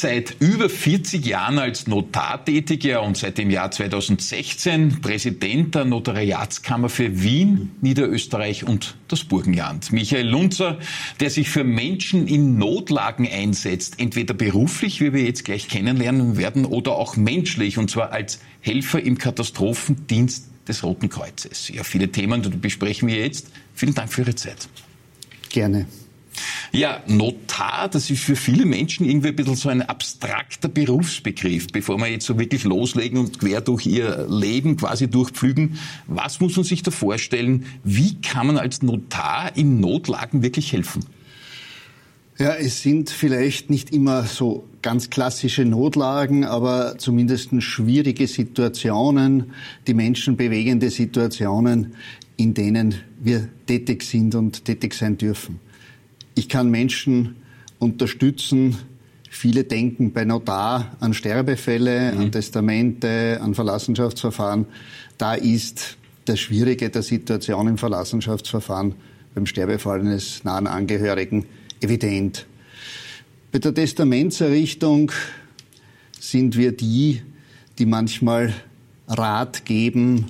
Seit über 40 Jahren als Notar tätig ja, und seit dem Jahr 2016 Präsident der Notariatskammer für Wien, Niederösterreich und das Burgenland. Michael Lunzer, der sich für Menschen in Notlagen einsetzt, entweder beruflich, wie wir jetzt gleich kennenlernen werden, oder auch menschlich, und zwar als Helfer im Katastrophendienst des Roten Kreuzes. Ja, viele Themen besprechen wir jetzt. Vielen Dank für Ihre Zeit. Gerne. Ja, Notar, das ist für viele Menschen irgendwie ein bisschen so ein abstrakter Berufsbegriff. Bevor wir jetzt so wirklich loslegen und quer durch ihr Leben quasi durchpflügen, was muss man sich da vorstellen? Wie kann man als Notar in Notlagen wirklich helfen? Ja, es sind vielleicht nicht immer so ganz klassische Notlagen, aber zumindest schwierige Situationen, die Menschen bewegende Situationen, in denen wir tätig sind und tätig sein dürfen. Ich kann Menschen unterstützen. Viele denken bei Notar an Sterbefälle, mhm. an Testamente, an Verlassenschaftsverfahren. Da ist das Schwierige der Situation im Verlassenschaftsverfahren beim Sterbefall eines nahen Angehörigen evident. Bei der Testamentserrichtung sind wir die, die manchmal Rat geben,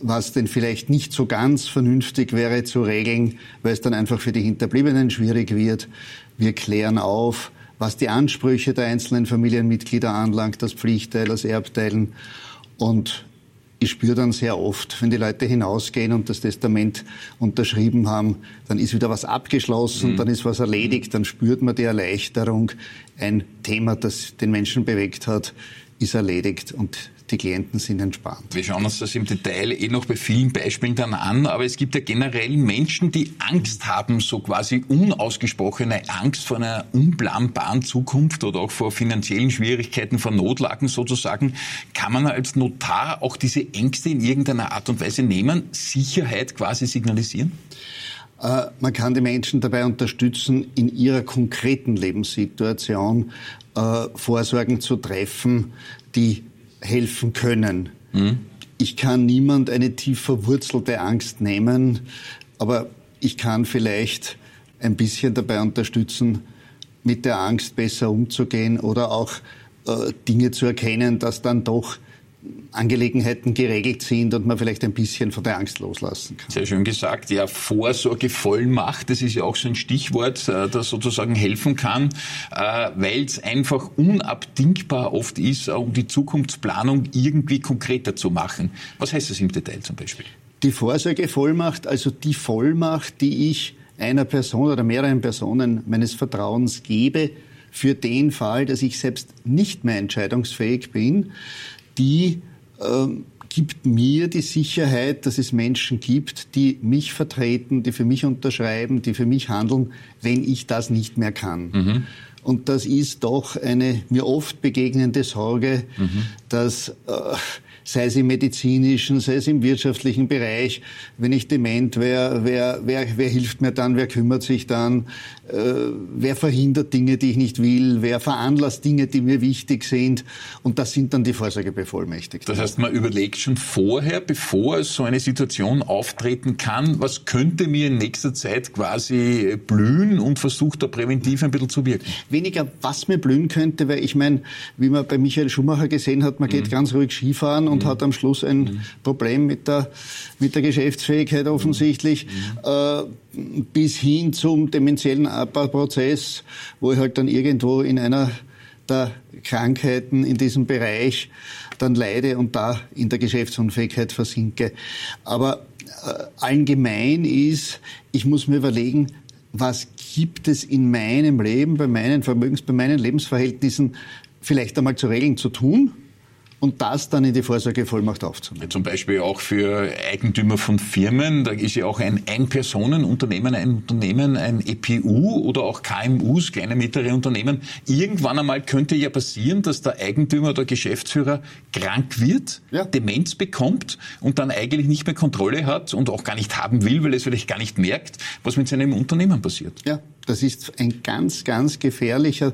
was denn vielleicht nicht so ganz vernünftig wäre zu regeln, weil es dann einfach für die Hinterbliebenen schwierig wird. Wir klären auf, was die Ansprüche der einzelnen Familienmitglieder anlangt, das Pflichtteil, das Erbteilen. Und ich spüre dann sehr oft, wenn die Leute hinausgehen und das Testament unterschrieben haben, dann ist wieder was abgeschlossen, mhm. dann ist was erledigt, dann spürt man die Erleichterung. Ein Thema, das den Menschen bewegt hat, ist erledigt und die Klienten sind entspannt. Wir schauen uns das im Detail eh noch bei vielen Beispielen dann an, aber es gibt ja generell Menschen, die Angst haben, so quasi unausgesprochene Angst vor einer unplanbaren Zukunft oder auch vor finanziellen Schwierigkeiten, vor Notlagen sozusagen. Kann man als Notar auch diese Ängste in irgendeiner Art und Weise nehmen, Sicherheit quasi signalisieren? Äh, man kann die Menschen dabei unterstützen, in ihrer konkreten Lebenssituation äh, Vorsorgen zu treffen, die helfen können. Mhm. Ich kann niemand eine tief verwurzelte Angst nehmen, aber ich kann vielleicht ein bisschen dabei unterstützen, mit der Angst besser umzugehen oder auch äh, Dinge zu erkennen, dass dann doch Angelegenheiten geregelt sind und man vielleicht ein bisschen von der Angst loslassen kann. Sehr schön gesagt. Ja, Vorsorgevollmacht, das ist ja auch so ein Stichwort, äh, das sozusagen helfen kann, äh, weil es einfach unabdingbar oft ist, um die Zukunftsplanung irgendwie konkreter zu machen. Was heißt das im Detail zum Beispiel? Die Vorsorgevollmacht, also die Vollmacht, die ich einer Person oder mehreren Personen meines Vertrauens gebe, für den Fall, dass ich selbst nicht mehr entscheidungsfähig bin, die ähm, gibt mir die Sicherheit, dass es Menschen gibt, die mich vertreten, die für mich unterschreiben, die für mich handeln, wenn ich das nicht mehr kann. Mhm. Und das ist doch eine mir oft begegnende Sorge, mhm. dass äh, sei es im medizinischen, sei es im wirtschaftlichen Bereich. Wenn ich dement wäre, wer, wer, wer hilft mir dann, wer kümmert sich dann, wer verhindert Dinge, die ich nicht will, wer veranlasst Dinge, die mir wichtig sind. Und das sind dann die Vorsorgebevollmächtigten. Das heißt, man überlegt schon vorher, bevor so eine Situation auftreten kann, was könnte mir in nächster Zeit quasi blühen und versucht da präventiv ein bisschen zu wirken? Weniger, was mir blühen könnte, weil ich meine, wie man bei Michael Schumacher gesehen hat, man geht mhm. ganz ruhig Skifahren und mhm. hat am Schluss ein mhm. Problem mit der, mit der Geschäftsfähigkeit offensichtlich, mhm. äh, bis hin zum dementiellen Abbauprozess, wo ich halt dann irgendwo in einer der Krankheiten in diesem Bereich dann leide und da in der Geschäftsunfähigkeit versinke. Aber äh, allgemein ist, ich muss mir überlegen, was gibt es in meinem Leben, bei meinen Vermögens, bei meinen Lebensverhältnissen vielleicht einmal zu regeln zu tun? Und das dann in die Vorsorgevollmacht aufzunehmen. Zum Beispiel auch für Eigentümer von Firmen, da ist ja auch ein Ein-Personen-Unternehmen, ein Unternehmen, ein EPU oder auch KMUs, kleine mittlere Unternehmen. Irgendwann einmal könnte ja passieren, dass der Eigentümer oder Geschäftsführer krank wird, ja. Demenz bekommt und dann eigentlich nicht mehr Kontrolle hat und auch gar nicht haben will, weil er es vielleicht gar nicht merkt, was mit seinem Unternehmen passiert. Ja, das ist ein ganz, ganz gefährliches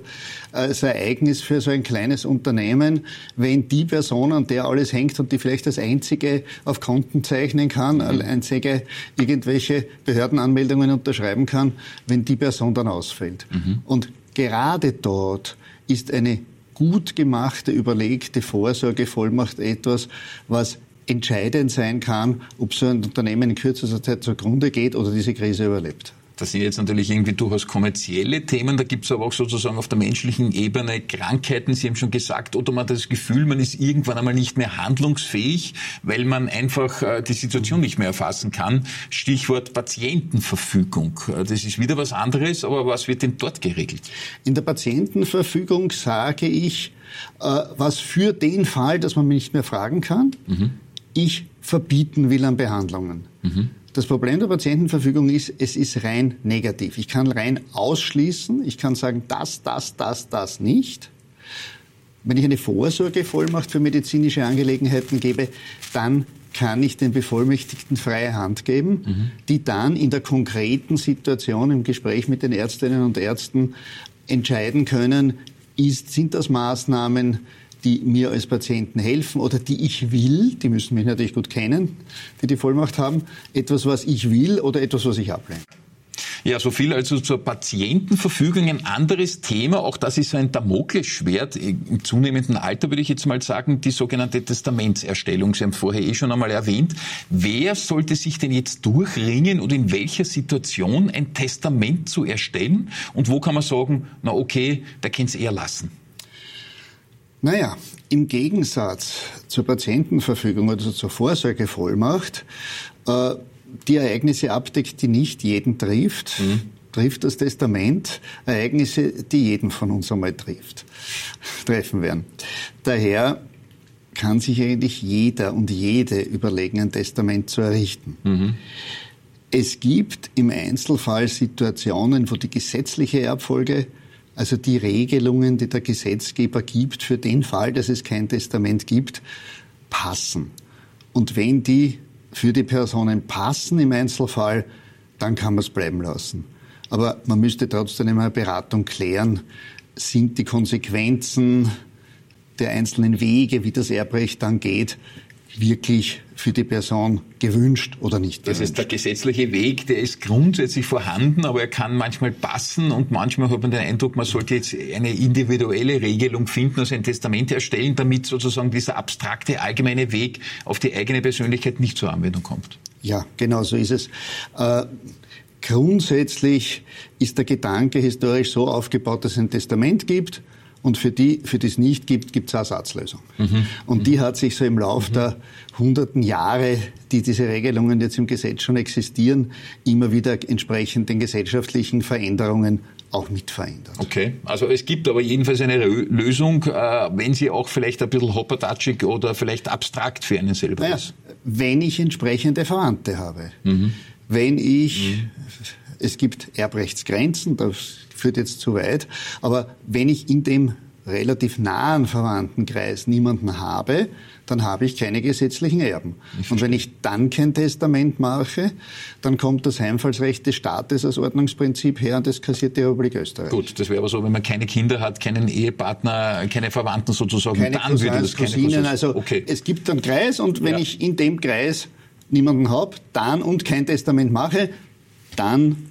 äh, Ereignis für so ein kleines Unternehmen, wenn die Person, an der alles hängt und die vielleicht das einzige auf Konten zeichnen kann, mhm. einzige irgendwelche Behördenanmeldungen unterschreiben kann, wenn die Person dann ausfällt. Mhm. Und gerade dort ist eine gut gemachte, überlegte Vorsorgevollmacht etwas, was entscheidend sein kann, ob so ein Unternehmen in kürzester Zeit zugrunde geht oder diese Krise überlebt. Das sind jetzt natürlich irgendwie durchaus kommerzielle Themen. Da gibt es aber auch sozusagen auf der menschlichen Ebene Krankheiten. Sie haben schon gesagt, oder man hat das Gefühl, man ist irgendwann einmal nicht mehr handlungsfähig, weil man einfach äh, die Situation nicht mehr erfassen kann. Stichwort Patientenverfügung. Äh, das ist wieder was anderes, aber was wird denn dort geregelt? In der Patientenverfügung sage ich, äh, was für den Fall, dass man mich nicht mehr fragen kann, mhm. ich verbieten will an Behandlungen. Mhm. Das Problem der Patientenverfügung ist, es ist rein negativ. Ich kann rein ausschließen, ich kann sagen, das, das, das, das nicht. Wenn ich eine Vorsorgevollmacht für medizinische Angelegenheiten gebe, dann kann ich den Bevollmächtigten freie Hand geben, mhm. die dann in der konkreten Situation im Gespräch mit den Ärztinnen und Ärzten entscheiden können, ist, sind das Maßnahmen, die mir als Patienten helfen oder die ich will, die müssen mich natürlich gut kennen, die die Vollmacht haben, etwas, was ich will oder etwas, was ich ablehne. Ja, so viel also zur Patientenverfügung. Ein anderes Thema, auch das ist ein Damoklesschwert im zunehmenden Alter, würde ich jetzt mal sagen, die sogenannte Testamentserstellung. Sie haben vorher eh schon einmal erwähnt. Wer sollte sich denn jetzt durchringen und in welcher Situation ein Testament zu erstellen? Und wo kann man sagen, na okay, da kann es eher lassen? Naja, im Gegensatz zur Patientenverfügung oder zur Vorsorgevollmacht, äh, die Ereignisse abdeckt, die nicht jeden trifft, mhm. trifft das Testament Ereignisse, die jeden von uns einmal trifft, treffen werden. Daher kann sich eigentlich jeder und jede überlegen, ein Testament zu errichten. Mhm. Es gibt im Einzelfall Situationen, wo die gesetzliche Erbfolge also die Regelungen, die der Gesetzgeber gibt für den Fall, dass es kein Testament gibt, passen. Und wenn die für die Personen passen im Einzelfall, dann kann man es bleiben lassen. Aber man müsste trotzdem in einer Beratung klären, sind die Konsequenzen der einzelnen Wege, wie das Erbrecht dann geht, wirklich für die Person gewünscht oder nicht gewünscht. Das heißt, der gesetzliche Weg, der ist grundsätzlich vorhanden, aber er kann manchmal passen und manchmal hat man den Eindruck, man sollte jetzt eine individuelle Regelung finden, also ein Testament erstellen, damit sozusagen dieser abstrakte allgemeine Weg auf die eigene Persönlichkeit nicht zur Anwendung kommt. Ja, genau so ist es. Äh, grundsätzlich ist der Gedanke historisch so aufgebaut, dass es ein Testament gibt und für die, für die es nicht gibt, gibt es eine Ersatzlösung. Mhm. Und die hat sich so im Lauf mhm. der hunderten Jahre, die diese Regelungen jetzt im Gesetz schon existieren, immer wieder entsprechend den gesellschaftlichen Veränderungen auch mit verändert. Okay, also es gibt aber jedenfalls eine Lösung, äh, wenn sie auch vielleicht ein bisschen hoppertatschig oder vielleicht abstrakt für einen selber naja, ist. Wenn ich entsprechende Verwandte habe. Mhm. Wenn ich, mhm. es gibt Erbrechtsgrenzen, das führt jetzt zu weit. Aber wenn ich in dem relativ nahen Verwandtenkreis niemanden habe, dann habe ich keine gesetzlichen Erben. Und wenn ich dann kein Testament mache, dann kommt das Heimfallsrecht des Staates als Ordnungsprinzip her und das kassiert die Republik Österreich. Gut, das wäre aber so, wenn man keine Kinder hat, keinen Ehepartner, keine Verwandten sozusagen, keine dann Cousins, würde das keine Cousinen, also okay. es gibt einen Kreis und wenn ja. ich in dem Kreis niemanden habe, dann und kein Testament mache, dann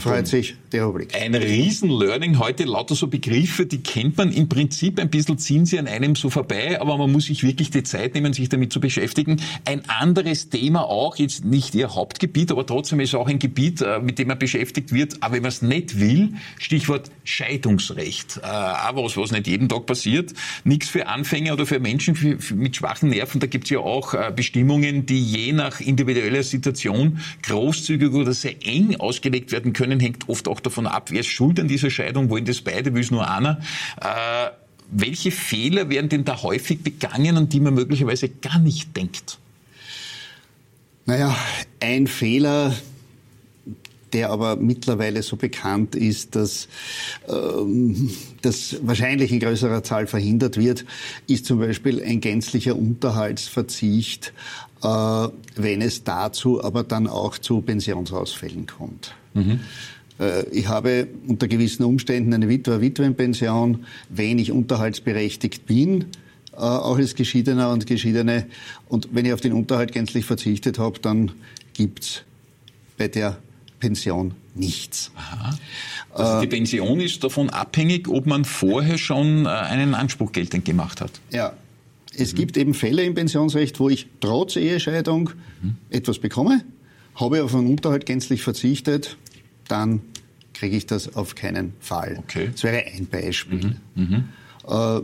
freut sich die Rubrik. Ein Riesen-Learning heute, lauter so Begriffe, die kennt man im Prinzip ein bisschen, ziehen sie an einem so vorbei, aber man muss sich wirklich die Zeit nehmen, sich damit zu beschäftigen. Ein anderes Thema auch, jetzt nicht ihr Hauptgebiet, aber trotzdem ist auch ein Gebiet, äh, mit dem man beschäftigt wird, aber wenn man es nicht will, Stichwort Scheidungsrecht. Äh, aber was, was nicht jeden Tag passiert, nichts für Anfänger oder für Menschen mit schwachen Nerven, da gibt es ja auch äh, Bestimmungen, die je nach individueller Situation großzügig oder sehr eng ausgelegt werden können, hängt oft auch davon ab, wer ist schuld an dieser Scheidung, wollen das beide, will es nur einer. Äh, welche Fehler werden denn da häufig begangen, an die man möglicherweise gar nicht denkt? Naja, ein Fehler, der aber mittlerweile so bekannt ist, dass ähm, das wahrscheinlich in größerer Zahl verhindert wird, ist zum Beispiel ein gänzlicher Unterhaltsverzicht, äh, wenn es dazu aber dann auch zu Pensionsausfällen kommt. Mhm. Äh, ich habe unter gewissen Umständen eine Witwer-Witwenpension, wenn ich unterhaltsberechtigt bin, äh, auch als Geschiedener und Geschiedene. Und wenn ich auf den Unterhalt gänzlich verzichtet habe, dann gibt's bei der Pension nichts. Aha. Also die Pension ist davon abhängig, ob man vorher schon äh, einen Anspruch geltend gemacht hat. Ja. Es mhm. gibt eben Fälle im Pensionsrecht, wo ich trotz Ehescheidung mhm. etwas bekomme, habe auf einen Unterhalt gänzlich verzichtet, dann kriege ich das auf keinen Fall. Okay. Das wäre ein Beispiel. Mhm. mhm. Äh,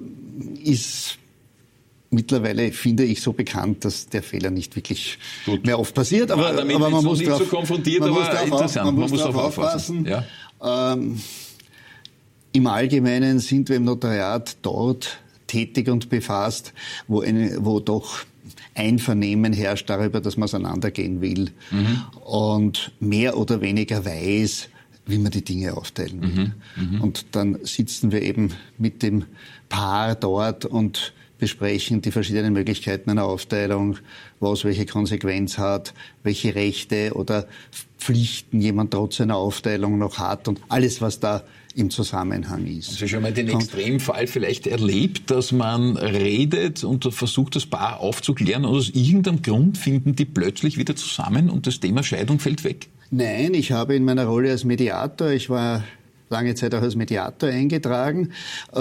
ist mittlerweile finde ich so bekannt, dass der Fehler nicht wirklich Gut. mehr oft passiert. Aber, ja, aber man, muss drauf, so konfrontiert, man, muss drauf, man, muss darauf aufpassen. Ja. Ähm, Im Allgemeinen sind wir im Notariat dort tätig und befasst, wo, eine, wo doch Einvernehmen herrscht darüber, dass man auseinandergehen will mhm. und mehr oder weniger weiß, wie man die Dinge aufteilen will. Mhm. Mhm. Und dann sitzen wir eben mit dem Paar dort und besprechen die verschiedenen Möglichkeiten einer Aufteilung, was welche Konsequenz hat, welche Rechte oder Pflichten jemand trotz einer Aufteilung noch hat und alles, was da im Zusammenhang ist. Also schon mal den Extremfall vielleicht erlebt, dass man redet und versucht, das Paar aufzuklären und aus irgendeinem Grund finden die plötzlich wieder zusammen und das Thema Scheidung fällt weg? Nein, ich habe in meiner Rolle als Mediator, ich war lange Zeit auch als Mediator eingetragen, äh,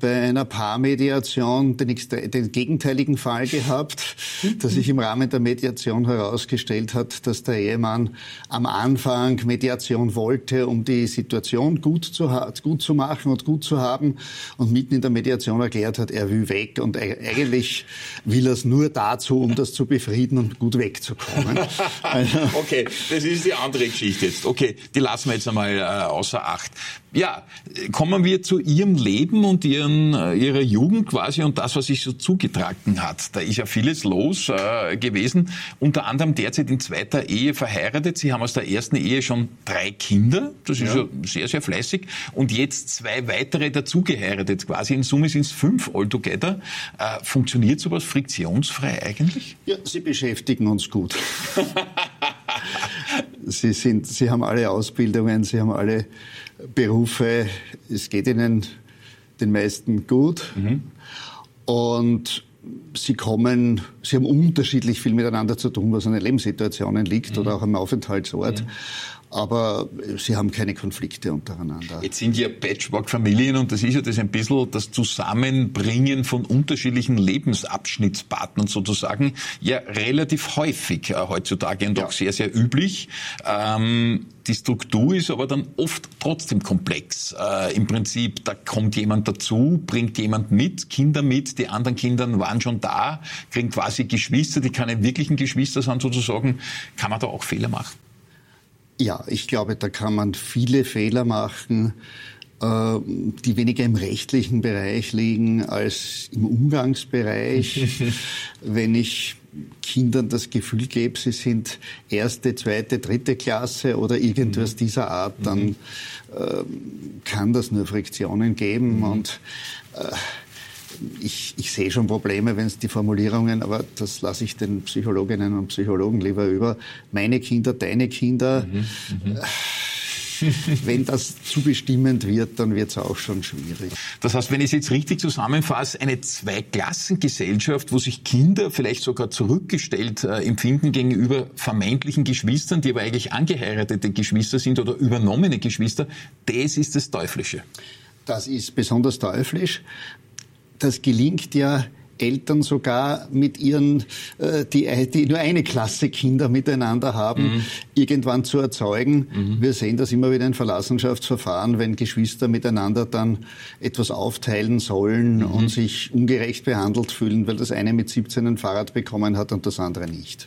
bei einer Paarmediation den, den gegenteiligen Fall gehabt, dass sich im Rahmen der Mediation herausgestellt hat, dass der Ehemann am Anfang Mediation wollte, um die Situation gut zu, gut zu machen und gut zu haben und mitten in der Mediation erklärt hat, er will weg und eigentlich will er es nur dazu, um das zu befrieden und gut wegzukommen. Also okay, das ist die andere Geschichte jetzt. Okay, die lassen wir jetzt einmal äh, außer Acht. Ja, kommen wir zu Ihrem Leben und Ihren, äh, Ihrer Jugend quasi und das, was sich so zugetragen hat. Da ist ja vieles los äh, gewesen. Unter anderem derzeit in zweiter Ehe verheiratet. Sie haben aus der ersten Ehe schon drei Kinder. Das ist ja, ja sehr, sehr fleißig. Und jetzt zwei weitere dazugeheiratet. Quasi in Summe sind es fünf altogether. Äh, funktioniert sowas friktionsfrei eigentlich? Ja, Sie beschäftigen uns gut. Sie sind, Sie haben alle Ausbildungen, Sie haben alle Berufe, es geht ihnen den meisten gut. Mhm. Und sie kommen, sie haben unterschiedlich viel miteinander zu tun, was an den Lebenssituationen liegt mhm. oder auch am Aufenthaltsort. Mhm aber sie haben keine Konflikte untereinander. Jetzt sind ja Patchwork-Familien und das ist ja das ein bisschen das Zusammenbringen von unterschiedlichen Lebensabschnittspartnern sozusagen ja relativ häufig äh, heutzutage und ja. auch sehr, sehr üblich. Ähm, die Struktur ist aber dann oft trotzdem komplex. Äh, Im Prinzip, da kommt jemand dazu, bringt jemand mit, Kinder mit, die anderen Kinder waren schon da, kriegen quasi Geschwister, die keine wirklichen Geschwister sind sozusagen. Kann man da auch Fehler machen? Ja, ich glaube, da kann man viele Fehler machen, äh, die weniger im rechtlichen Bereich liegen als im Umgangsbereich. Wenn ich Kindern das Gefühl gebe, sie sind erste, zweite, dritte Klasse oder irgendwas mhm. dieser Art, dann mhm. äh, kann das nur Friktionen geben mhm. und äh, ich, ich sehe schon Probleme, wenn es die Formulierungen, aber das lasse ich den Psychologinnen und Psychologen lieber über. Meine Kinder, deine Kinder. Mhm, mh. wenn das zu bestimmend wird, dann wird es auch schon schwierig. Das heißt, wenn ich es jetzt richtig zusammenfasse, eine Zweiklassengesellschaft, wo sich Kinder vielleicht sogar zurückgestellt äh, empfinden gegenüber vermeintlichen Geschwistern, die aber eigentlich angeheiratete Geschwister sind oder übernommene Geschwister, das ist das Teuflische. Das ist besonders teuflisch das gelingt ja Eltern sogar mit ihren, äh, die, die nur eine Klasse Kinder miteinander haben, mhm. irgendwann zu erzeugen. Mhm. Wir sehen das immer wieder in Verlassenschaftsverfahren, wenn Geschwister miteinander dann etwas aufteilen sollen mhm. und sich ungerecht behandelt fühlen, weil das eine mit 17 ein Fahrrad bekommen hat und das andere nicht.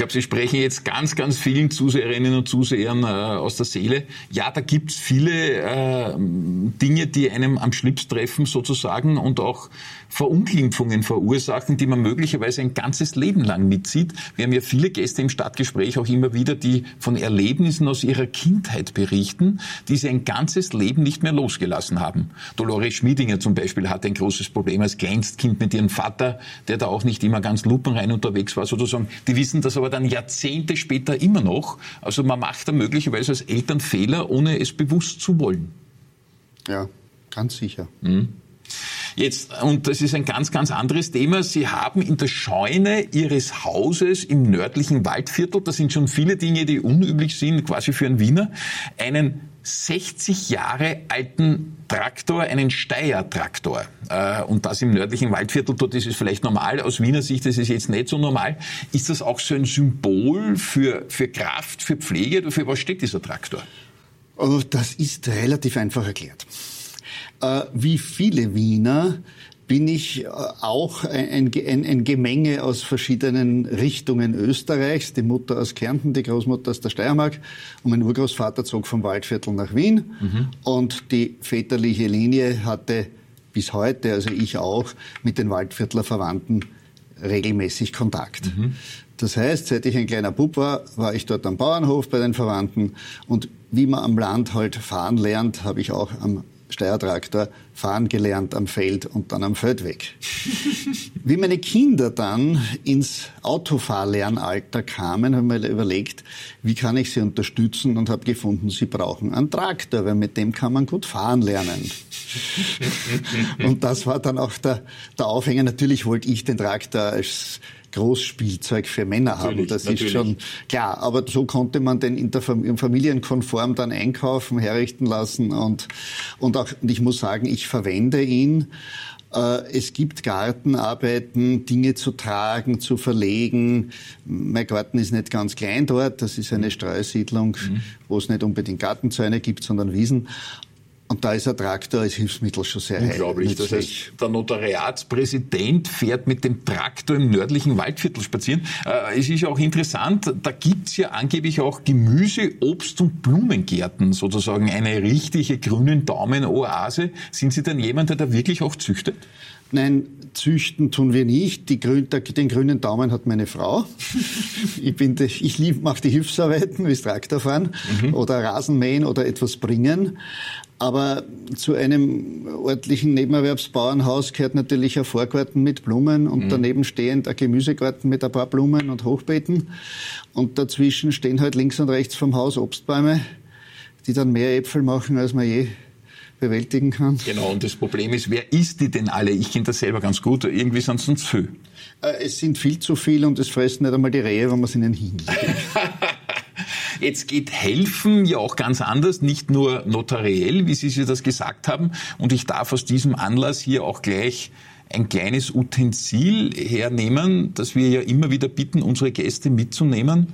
Ich glaube, Sie sprechen jetzt ganz, ganz vielen Zuseherinnen und Zusehern äh, aus der Seele. Ja, da gibt's viele äh, Dinge, die einem am Schlips treffen sozusagen und auch Verunglimpfungen verursachen, die man möglicherweise ein ganzes Leben lang mitzieht. Wir haben ja viele Gäste im Stadtgespräch auch immer wieder, die von Erlebnissen aus ihrer Kindheit berichten, die sie ein ganzes Leben nicht mehr losgelassen haben. Dolores Schmiedinger zum Beispiel hatte ein großes Problem als Kleinstkind mit ihrem Vater, der da auch nicht immer ganz lupenrein unterwegs war sozusagen. Die wissen das aber dann Jahrzehnte später immer noch. Also man macht da möglicherweise als Eltern Fehler, ohne es bewusst zu wollen. Ja, ganz sicher. Mhm. Jetzt, und das ist ein ganz, ganz anderes Thema. Sie haben in der Scheune Ihres Hauses im nördlichen Waldviertel, das sind schon viele Dinge, die unüblich sind, quasi für einen Wiener, einen 60 Jahre alten Traktor, einen Steyr-Traktor. Äh, und das im nördlichen Waldviertel, dort ist es vielleicht normal. Aus Wiener Sicht ist es jetzt nicht so normal. Ist das auch so ein Symbol für, für Kraft, für Pflege? Für was steht dieser Traktor? Oh, das ist relativ einfach erklärt. Äh, wie viele Wiener bin ich äh, auch ein, ein, ein, Gemenge aus verschiedenen Richtungen Österreichs. Die Mutter aus Kärnten, die Großmutter aus der Steiermark und mein Urgroßvater zog vom Waldviertel nach Wien. Mhm. Und die väterliche Linie hatte bis heute, also ich auch, mit den Waldviertler Verwandten regelmäßig Kontakt. Mhm. Das heißt, seit ich ein kleiner Bub war, war ich dort am Bauernhof bei den Verwandten und wie man am Land halt fahren lernt, habe ich auch am Steuertraktor fahren gelernt am Feld und dann am Feldweg. Wie meine Kinder dann ins Autofahrlernalter kamen, haben wir überlegt, wie kann ich sie unterstützen und habe gefunden, sie brauchen einen Traktor, weil mit dem kann man gut fahren lernen. und das war dann auch der, der Aufhänger. Natürlich wollte ich den Traktor als Großspielzeug für Männer haben. Natürlich, das natürlich. ist schon klar. Aber so konnte man den in der Familienkonform dann einkaufen, herrichten lassen und, und auch, und ich muss sagen, ich verwende ihn. Äh, es gibt Gartenarbeiten, Dinge zu tragen, zu verlegen. Mein Garten ist nicht ganz klein dort. Das ist eine Streusiedlung, mhm. wo es nicht unbedingt Gartenzäune gibt, sondern Wiesen. Und da ist ein Traktor als Hilfsmittel schon sehr Unglaublich. Das heißt, der Notariatspräsident fährt mit dem Traktor im nördlichen Waldviertel spazieren. Äh, es ist auch interessant, da gibt's ja angeblich auch Gemüse, Obst und Blumengärten, sozusagen eine richtige grünen Daumen-Oase. Sind Sie denn jemand, der da wirklich auch züchtet? Nein, züchten tun wir nicht. Grün, den grünen Daumen hat meine Frau. ich bin, ich lieb, mache die Hilfsarbeiten, wie Traktorfahren mhm. oder Rasenmähen oder etwas bringen. Aber zu einem örtlichen Nebenerwerbsbauernhaus gehört natürlich ein Vorgarten mit Blumen und mhm. daneben stehend ein Gemüsegarten mit ein paar Blumen und Hochbeeten. Und dazwischen stehen halt links und rechts vom Haus Obstbäume, die dann mehr Äpfel machen, als man je bewältigen kann. Genau, und das Problem ist, wer isst die denn alle? Ich kenne das selber ganz gut. Irgendwie sind es uns viel. Äh, es sind viel zu viel und es fressen nicht einmal die Rehe, wenn man es ihnen hinlegt. Jetzt geht Helfen ja auch ganz anders, nicht nur notariell, wie Sie sich das gesagt haben. Und ich darf aus diesem Anlass hier auch gleich ein kleines Utensil hernehmen, das wir ja immer wieder bitten, unsere Gäste mitzunehmen.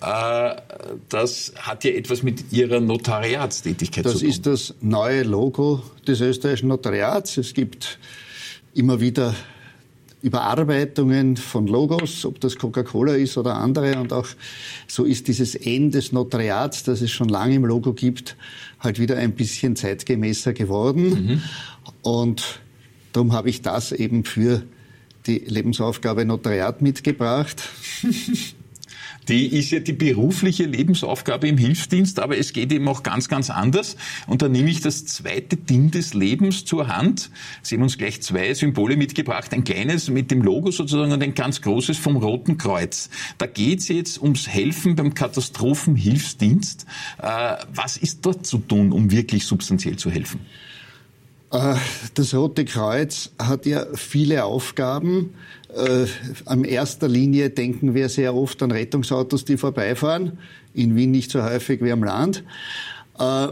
Äh, das hat ja etwas mit Ihrer Notariatstätigkeit das zu tun. Das ist das neue Logo des österreichischen Notariats. Es gibt immer wieder Überarbeitungen von Logos, ob das Coca-Cola ist oder andere. Und auch so ist dieses N des Notariats, das es schon lange im Logo gibt, halt wieder ein bisschen zeitgemäßer geworden. Mhm. Und darum habe ich das eben für die Lebensaufgabe Notariat mitgebracht. die ist ja die berufliche Lebensaufgabe im Hilfsdienst, aber es geht eben auch ganz, ganz anders. Und da nehme ich das zweite Ding des Lebens zur Hand. Sie haben uns gleich zwei Symbole mitgebracht. Ein kleines mit dem Logo sozusagen und ein ganz großes vom Roten Kreuz. Da geht es jetzt ums Helfen beim Katastrophenhilfsdienst. Äh, was ist dort zu tun, um wirklich substanziell zu helfen? Äh, das Rote Kreuz hat ja viele Aufgaben. Äh, an erster Linie denken wir sehr oft an Rettungsautos, die vorbeifahren. In Wien nicht so häufig wie am Land. Äh,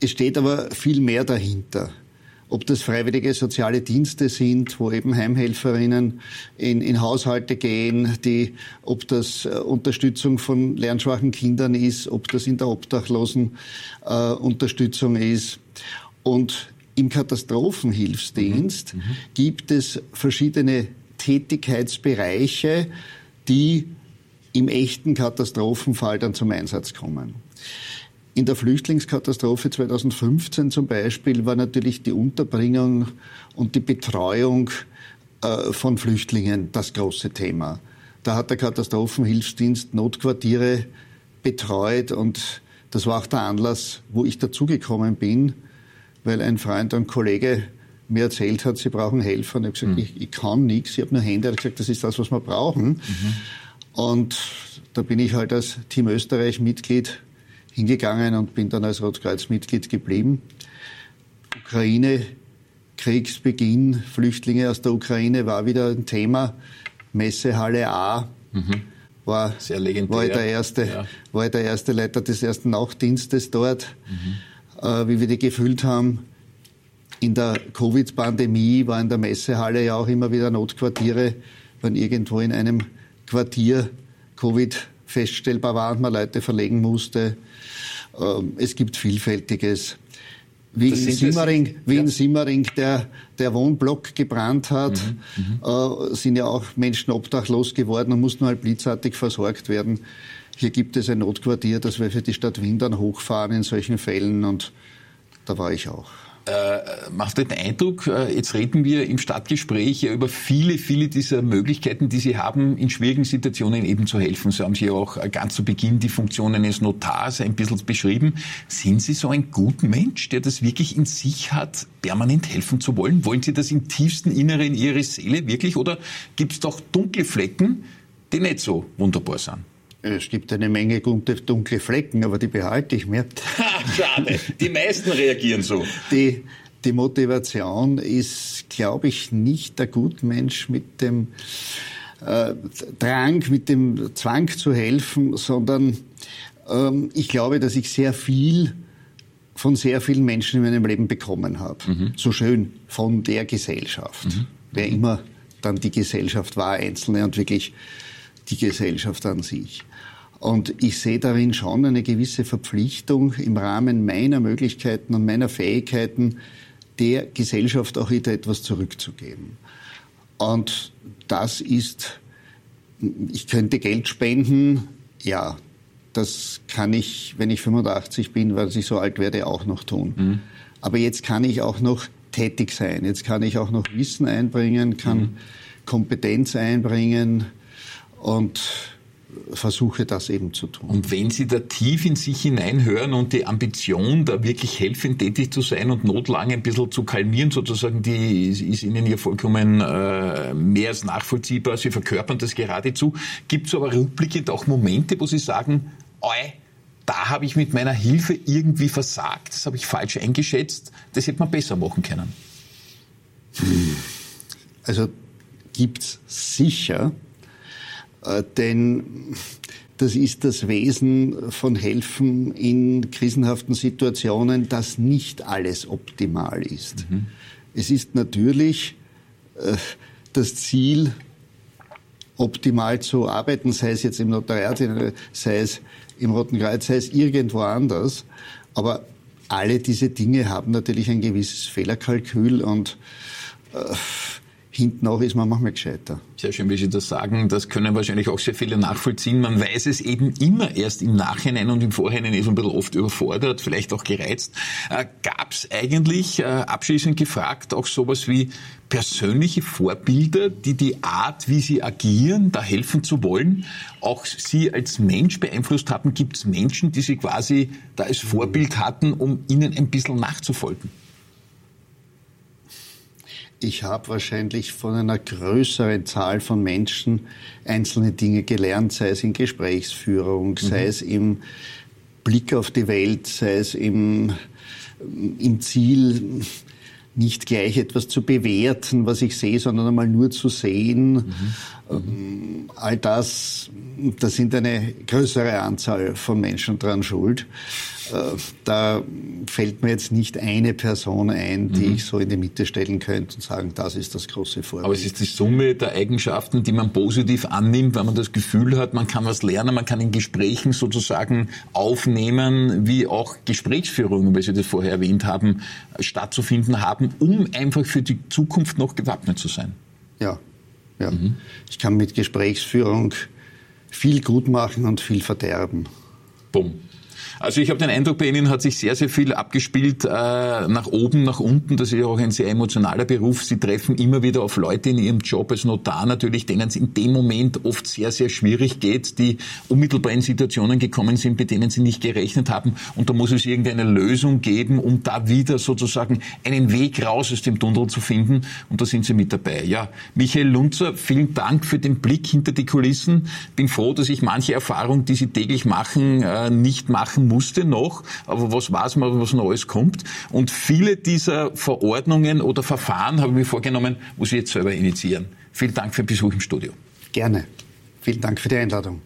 es steht aber viel mehr dahinter. Ob das freiwillige soziale Dienste sind, wo eben Heimhelferinnen in, in Haushalte gehen, die, ob das Unterstützung von lernschwachen Kindern ist, ob das in der Obdachlosen äh, ist. Und im Katastrophenhilfsdienst mhm. mhm. gibt es verschiedene Tätigkeitsbereiche, die im echten Katastrophenfall dann zum Einsatz kommen. In der Flüchtlingskatastrophe 2015 zum Beispiel war natürlich die Unterbringung und die Betreuung äh, von Flüchtlingen das große Thema. Da hat der Katastrophenhilfsdienst Notquartiere betreut und das war auch der Anlass, wo ich dazugekommen bin, weil ein Freund und Kollege mir erzählt hat, sie brauchen Helfer. Und ich habe gesagt, mhm. ich, ich, kann nichts, ich habe nur Hände. Er hat gesagt, das ist das, was wir brauchen. Mhm. Und da bin ich halt als Team Österreich Mitglied hingegangen und bin dann als Rotkreuz Mitglied geblieben. Ukraine, Kriegsbeginn, Flüchtlinge aus der Ukraine war wieder ein Thema. Messehalle A mhm. war, Sehr legendär. war, ich der erste, ja. war ich der erste Leiter des ersten Nachtdienstes dort, mhm. Äh, wie wir die gefüllt haben. In der Covid-Pandemie war in der Messehalle ja auch immer wieder Notquartiere, wenn irgendwo in einem Quartier Covid feststellbar war und man Leute verlegen musste. Ähm, es gibt Vielfältiges. Wie in, Simmering, wie ja. in Simmering der, der Wohnblock gebrannt hat, mhm, mhm, äh, sind ja auch Menschen obdachlos geworden und mussten halt blitzartig versorgt werden. Hier gibt es ein Notquartier, das wir für die Stadt Wien dann hochfahren in solchen Fällen und da war ich auch äh, macht den Eindruck, äh, jetzt reden wir im Stadtgespräch ja über viele, viele dieser Möglichkeiten, die Sie haben, in schwierigen Situationen eben zu helfen. So haben Sie ja auch äh, ganz zu Beginn die Funktion eines Notars ein bisschen beschrieben. Sind Sie so ein guter Mensch, der das wirklich in sich hat, permanent helfen zu wollen? Wollen Sie das im tiefsten Inneren Ihrer Seele wirklich oder gibt es doch dunkle Flecken, die nicht so wunderbar sind? Es gibt eine Menge dunkle Flecken, aber die behalte ich mir. Schade. Die meisten reagieren so. Die, die Motivation ist, glaube ich, nicht der Gutmensch mit dem äh, Drang, mit dem Zwang zu helfen, sondern ähm, ich glaube, dass ich sehr viel von sehr vielen Menschen in meinem Leben bekommen habe. Mhm. So schön von der Gesellschaft. Mhm. Wer immer dann die Gesellschaft war, Einzelne und wirklich die Gesellschaft an sich. Und ich sehe darin schon eine gewisse Verpflichtung im Rahmen meiner Möglichkeiten und meiner Fähigkeiten, der Gesellschaft auch wieder etwas zurückzugeben. Und das ist, ich könnte Geld spenden, ja, das kann ich, wenn ich 85 bin, weil ich so alt werde, auch noch tun. Mhm. Aber jetzt kann ich auch noch tätig sein. Jetzt kann ich auch noch Wissen einbringen, kann mhm. Kompetenz einbringen und versuche das eben zu tun. Und wenn Sie da tief in sich hineinhören und die Ambition, da wirklich helfend tätig zu sein und Notlagen ein bisschen zu kalmieren, sozusagen, die ist Ihnen ja vollkommen äh, mehr als nachvollziehbar. Sie verkörpern das geradezu. Gibt es aber rückblickend auch Momente, wo Sie sagen, oi, da habe ich mit meiner Hilfe irgendwie versagt, das habe ich falsch eingeschätzt, das hätte man besser machen können? Also gibt's sicher. Äh, denn das ist das Wesen von Helfen in krisenhaften Situationen, dass nicht alles optimal ist. Mhm. Es ist natürlich äh, das Ziel, optimal zu arbeiten, sei es jetzt im Notariat, sei es im Roten Kreuz, sei es irgendwo anders. Aber alle diese Dinge haben natürlich ein gewisses Fehlerkalkül und äh, hinten auch ist man manchmal gescheiter. Sehr schön, wie Sie das sagen. Das können wahrscheinlich auch sehr viele nachvollziehen. Man weiß es eben immer erst im Nachhinein und im Vorhinein ist man ein bisschen oft überfordert, vielleicht auch gereizt. Äh, Gab es eigentlich, äh, abschließend gefragt, auch sowas wie persönliche Vorbilder, die die Art, wie Sie agieren, da helfen zu wollen, auch Sie als Mensch beeinflusst haben? Gibt es Menschen, die Sie quasi da als Vorbild hatten, um Ihnen ein bisschen nachzufolgen? Ich habe wahrscheinlich von einer größeren Zahl von Menschen einzelne Dinge gelernt, sei es in Gesprächsführung, mhm. sei es im Blick auf die Welt, sei es im, im Ziel, nicht gleich etwas zu bewerten, was ich sehe, sondern einmal nur zu sehen. Mhm. All das, da sind eine größere Anzahl von Menschen dran schuld. Äh, da fällt mir jetzt nicht eine Person ein, die mhm. ich so in die Mitte stellen könnte und sagen, das ist das große Vorbild. Aber es ist die Summe der Eigenschaften, die man positiv annimmt, weil man das Gefühl hat, man kann was lernen, man kann in Gesprächen sozusagen aufnehmen, wie auch Gesprächsführungen, weil Sie das vorher erwähnt haben, stattzufinden haben, um einfach für die Zukunft noch gewappnet zu sein. Ja, ja. Mhm. Ich kann mit Gesprächsführung viel gut machen und viel verderben. Bumm. Also ich habe den Eindruck, bei Ihnen hat sich sehr, sehr viel abgespielt äh, nach oben, nach unten. Das ist ja auch ein sehr emotionaler Beruf. Sie treffen immer wieder auf Leute in Ihrem Job als Notar natürlich, denen es in dem Moment oft sehr, sehr schwierig geht, die unmittelbar in Situationen gekommen sind, mit denen sie nicht gerechnet haben. Und da muss es irgendeine Lösung geben, um da wieder sozusagen einen Weg raus aus dem Tunnel zu finden. Und da sind Sie mit dabei. Ja, Michael Lunzer, vielen Dank für den Blick hinter die Kulissen. Bin froh, dass ich manche Erfahrung, die Sie täglich machen, äh, nicht machen musste noch, aber was weiß man, was noch alles kommt. Und viele dieser Verordnungen oder Verfahren habe ich mir vorgenommen, muss ich jetzt selber initiieren. Vielen Dank für den Besuch im Studio. Gerne. Vielen Dank für die Einladung.